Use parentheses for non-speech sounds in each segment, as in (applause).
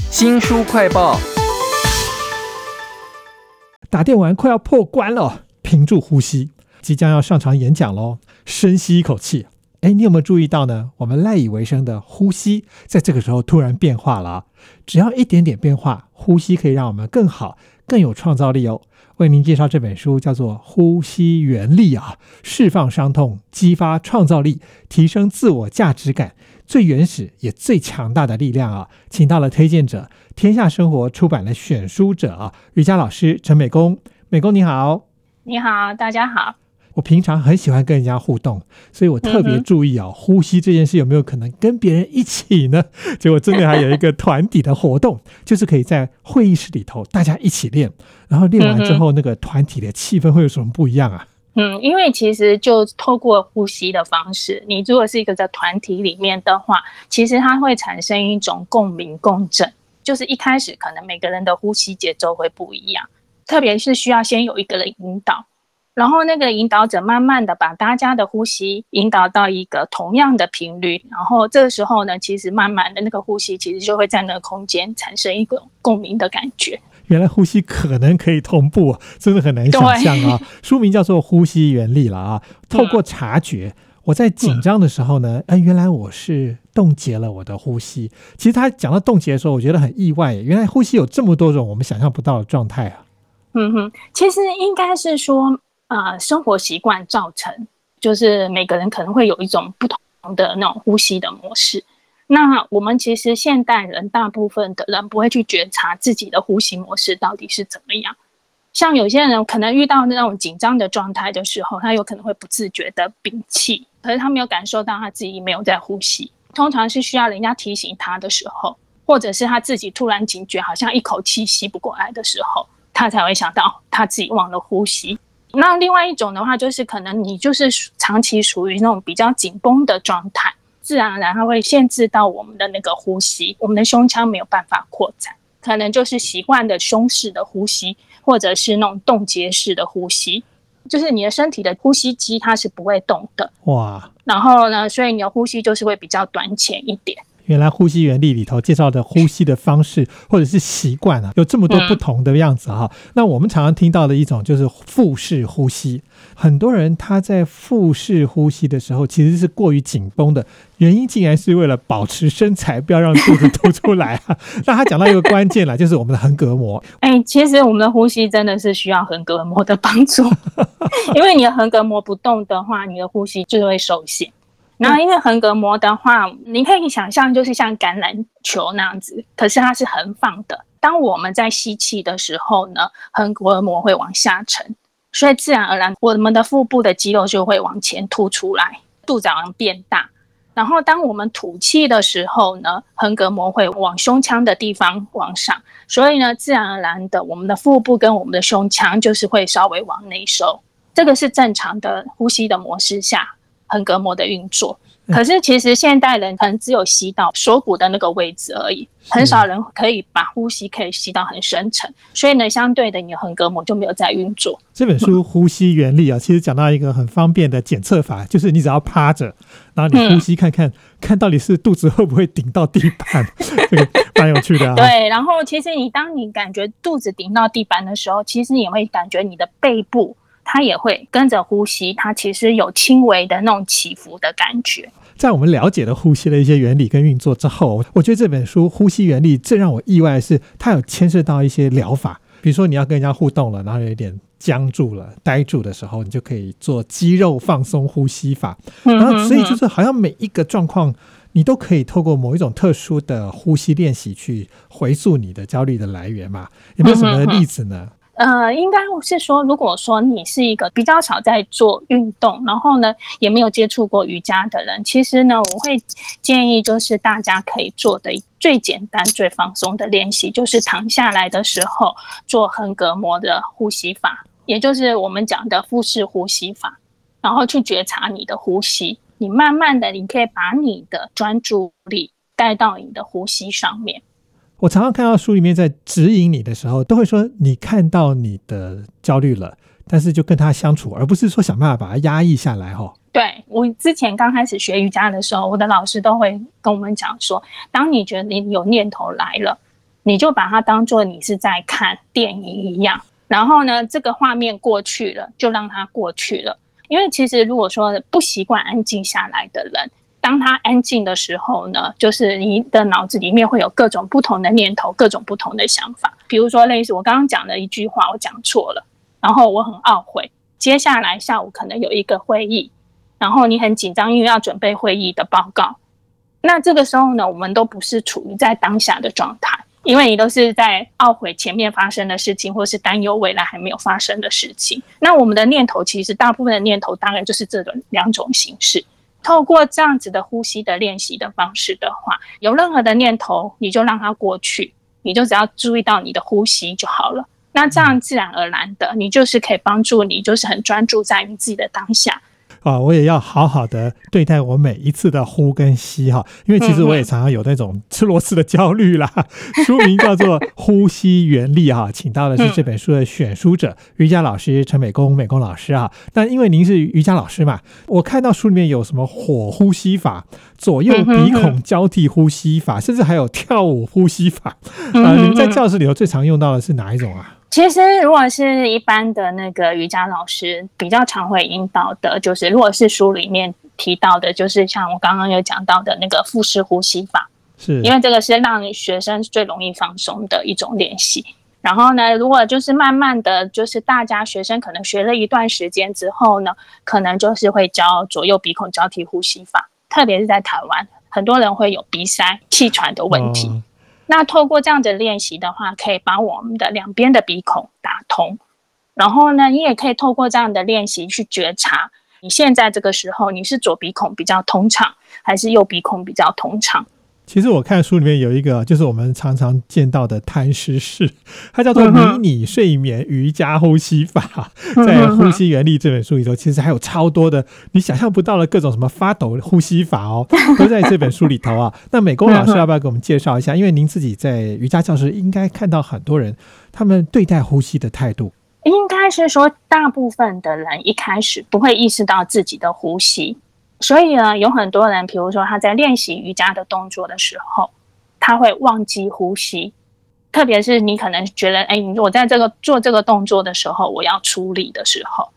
新书快报，打电玩快要破关了，屏住呼吸，即将要上场演讲喽，深吸一口气。哎，你有没有注意到呢？我们赖以为生的呼吸，在这个时候突然变化了。只要一点点变化，呼吸可以让我们更好、更有创造力哦。为您介绍这本书，叫做《呼吸原力》啊，释放伤痛，激发创造力，提升自我价值感，最原始也最强大的力量啊！请到了推荐者，天下生活出版的选书者啊，瑜伽老师陈美工。美工你好，你好，大家好。我平常很喜欢跟人家互动，所以我特别注意啊，呼吸这件事有没有可能跟别人一起呢？(laughs) 结果真的还有一个团体的活动，就是可以在会议室里头大家一起练，然后练完之后，那个团体的气氛会有什么不一样啊？嗯，因为其实就透过呼吸的方式，你如果是一个在团体里面的话，其实它会产生一种共鸣共振，就是一开始可能每个人的呼吸节奏会不一样，特别是需要先有一个人引导。然后那个引导者慢慢的把大家的呼吸引导到一个同样的频率，然后这个时候呢，其实慢慢的那个呼吸其实就会在那个空间产生一个共鸣的感觉。原来呼吸可能可以同步，真的很难想象啊！(laughs) 书名叫做《呼吸原理》了啊。透过察觉，我在紧张的时候呢，哎，原来我是冻结了我的呼吸。其实他讲到冻结的时候，我觉得很意外，原来呼吸有这么多种我们想象不到的状态啊。嗯哼，其实应该是说。啊，生活习惯造成，就是每个人可能会有一种不同的那种呼吸的模式。那我们其实现代人大部分的人不会去觉察自己的呼吸模式到底是怎么样。像有些人可能遇到那种紧张的状态的时候，他有可能会不自觉的屏气，可是他没有感受到他自己没有在呼吸。通常是需要人家提醒他的时候，或者是他自己突然警觉，好像一口气吸不过来的时候，他才会想到他自己忘了呼吸。那另外一种的话，就是可能你就是长期属于那种比较紧绷的状态，自然而然它会限制到我们的那个呼吸，我们的胸腔没有办法扩展，可能就是习惯的胸式的呼吸，或者是那种冻结式的呼吸，就是你的身体的呼吸肌它是不会动的哇，然后呢，所以你的呼吸就是会比较短浅一点。原来呼吸原理里头介绍的呼吸的方式或者是习惯啊，有这么多不同的样子哈。那我们常常听到的一种就是腹式呼吸，很多人他在腹式呼吸的时候其实是过于紧绷的，原因竟然是为了保持身材，不要让肚子凸出来啊。(laughs) 那他讲到一个关键了，就是我们的横膈膜。哎，其实我们的呼吸真的是需要横膈膜的帮助，(laughs) 因为你的横膈膜不动的话，你的呼吸就会受限。然后，因为横膈膜的话，你可以想象就是像橄榄球那样子，可是它是横放的。当我们在吸气的时候呢，横膈膜会往下沉，所以自然而然我们的腹部的肌肉就会往前凸出来，肚子好像变大。然后，当我们吐气的时候呢，横膈膜会往胸腔的地方往上，所以呢，自然而然的，我们的腹部跟我们的胸腔就是会稍微往内收。这个是正常的呼吸的模式下。横膈膜的运作，可是其实现代人可能只有吸到锁骨的那个位置而已，很少人可以把呼吸可以吸到很深层，所以呢，相对的你的横膈膜就没有在运作。这本书《呼吸原理》啊，其实讲到一个很方便的检测法，就是你只要趴着，然后你呼吸看看，看到底是肚子会不会顶到地板，(laughs) 这个蛮有趣的啊。对，然后其实你当你感觉肚子顶到地板的时候，其实你会感觉你的背部。它也会跟着呼吸，它其实有轻微的那种起伏的感觉。在我们了解了呼吸的一些原理跟运作之后，我觉得这本书《呼吸原理》最让我意外的是，它有牵涉到一些疗法。比如说，你要跟人家互动了，然后有点僵住了、呆住的时候，你就可以做肌肉放松呼吸法。然后，所以就是好像每一个状况，你都可以透过某一种特殊的呼吸练习去回溯你的焦虑的来源嘛？有没有什么例子呢？呃，应该是说，如果说你是一个比较少在做运动，然后呢也没有接触过瑜伽的人，其实呢，我会建议就是大家可以做的最简单、最放松的练习，就是躺下来的时候做横膈膜的呼吸法，也就是我们讲的腹式呼吸法，然后去觉察你的呼吸，你慢慢的，你可以把你的专注力带到你的呼吸上面。我常常看到书里面在指引你的时候，都会说你看到你的焦虑了，但是就跟他相处，而不是说想办法把它压抑下来。哈，对我之前刚开始学瑜伽的时候，我的老师都会跟我们讲说，当你觉得你有念头来了，你就把它当做你是在看电影一样。然后呢，这个画面过去了，就让它过去了。因为其实如果说不习惯安静下来的人，当他安静的时候呢，就是你的脑子里面会有各种不同的念头，各种不同的想法。比如说，类似我刚刚讲的一句话，我讲错了，然后我很懊悔。接下来下午可能有一个会议，然后你很紧张，因为要准备会议的报告。那这个时候呢，我们都不是处于在当下的状态。因为你都是在懊悔前面发生的事情，或是担忧未来还没有发生的事情。那我们的念头其实大部分的念头大概就是这种两种形式。透过这样子的呼吸的练习的方式的话，有任何的念头，你就让它过去，你就只要注意到你的呼吸就好了。那这样自然而然的，你就是可以帮助你，就是很专注在你自己的当下。啊，我也要好好的对待我每一次的呼跟吸哈，因为其实我也常常有那种吃螺丝的焦虑啦。(laughs) 书名叫做《呼吸原理》哈，请到的是这本书的选书者瑜伽老师陈美工美工老师啊。那因为您是瑜伽老师嘛，我看到书里面有什么火呼吸法、左右鼻孔交替呼吸法，甚至还有跳舞呼吸法啊。你们在教室里头最常用到的是哪一种啊？其实，如果是一般的那个瑜伽老师，比较常会引导的，就是如果是书里面提到的，就是像我刚刚有讲到的那个腹式呼吸法，是因为这个是让学生最容易放松的一种练习。然后呢，如果就是慢慢的就是大家学生可能学了一段时间之后呢，可能就是会教左右鼻孔交替呼吸法，特别是在台湾，很多人会有鼻塞、气喘的问题。那透过这样的练习的话，可以把我们的两边的鼻孔打通，然后呢，你也可以透过这样的练习去觉察，你现在这个时候你是左鼻孔比较通畅，还是右鼻孔比较通畅。其实我看书里面有一个，就是我们常常见到的贪食式，(laughs) 它叫做迷你睡眠瑜伽呼吸法。在《呼吸原理》这本书里头，其实还有超多的你想象不到的各种什么发抖呼吸法哦，(laughs) 都在这本书里头啊。那美工老师 (laughs) 要不要给我们介绍一下？因为您自己在瑜伽教室应该看到很多人，他们对待呼吸的态度，应该是说大部分的人一开始不会意识到自己的呼吸。所以呢，有很多人，比如说他在练习瑜伽的动作的时候，他会忘记呼吸。特别是你可能觉得，哎，我在这个做这个动作的时候，我要出力的时候，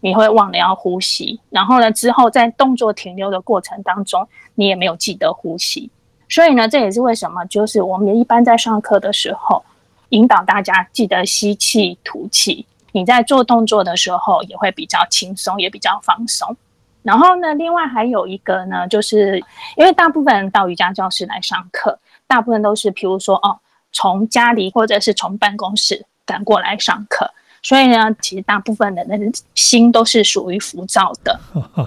你会忘了要呼吸。然后呢，之后在动作停留的过程当中，你也没有记得呼吸。所以呢，这也是为什么，就是我们一般在上课的时候，引导大家记得吸气、吐气。你在做动作的时候，也会比较轻松，也比较放松。然后呢，另外还有一个呢，就是因为大部分人到瑜伽教室来上课，大部分都是，譬如说哦，从家里或者是从办公室赶过来上课，所以呢，其实大部分人的心都是属于浮躁的。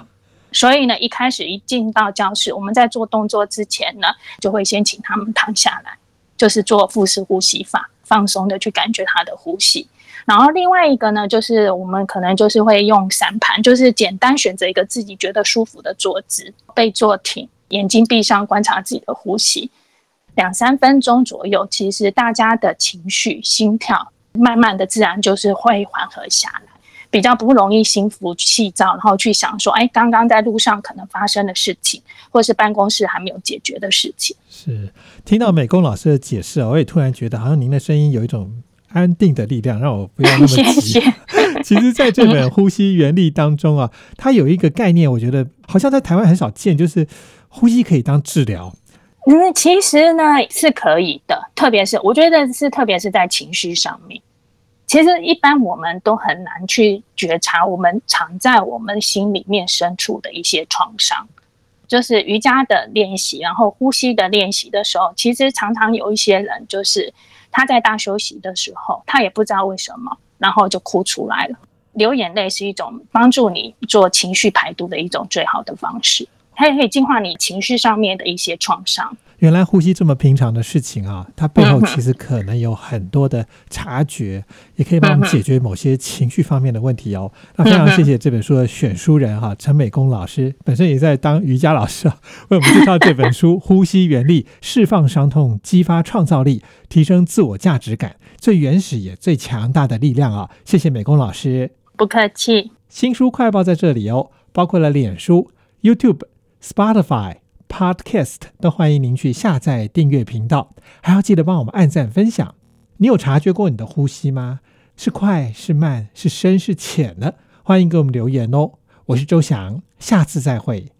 (laughs) 所以呢，一开始一进到教室，我们在做动作之前呢，就会先请他们躺下来，就是做腹式呼吸法，放松的去感觉他的呼吸。然后另外一个呢，就是我们可能就是会用散盘，就是简单选择一个自己觉得舒服的坐姿，背坐挺，眼睛闭上，观察自己的呼吸，两三分钟左右，其实大家的情绪、心跳慢慢的自然就是会缓和下来，比较不容易心浮气躁，然后去想说，哎，刚刚在路上可能发生的事情，或是办公室还没有解决的事情。是听到美工老师的解释我也突然觉得好像您的声音有一种。安定的力量，让我不要那么急。(laughs) 其实，在这本《呼吸原理》当中啊，它有一个概念，我觉得好像在台湾很少见，就是呼吸可以当治疗。嗯，其实呢是可以的，特别是我觉得是，特别是在情绪上面。其实一般我们都很难去觉察我们藏在我们心里面深处的一些创伤。就是瑜伽的练习，然后呼吸的练习的时候，其实常常有一些人就是。他在大休息的时候，他也不知道为什么，然后就哭出来了。流眼泪是一种帮助你做情绪排毒的一种最好的方式，它也可以净化你情绪上面的一些创伤。原来呼吸这么平常的事情啊，它背后其实可能有很多的察觉，也可以帮我们解决某些情绪方面的问题哦。那非常谢谢这本书的选书人哈，陈美工老师本身也在当瑜伽老师啊，为我们介绍这本书《呼吸原力》，释放伤痛，激发创造力，提升自我价值感，最原始也最强大的力量啊！谢谢美工老师，不客气。新书快报在这里哦，包括了脸书、YouTube、Spotify。Podcast 都欢迎您去下载订阅频道，还要记得帮我们按赞分享。你有察觉过你的呼吸吗？是快是慢？是深是浅呢？欢迎给我们留言哦。我是周翔，下次再会。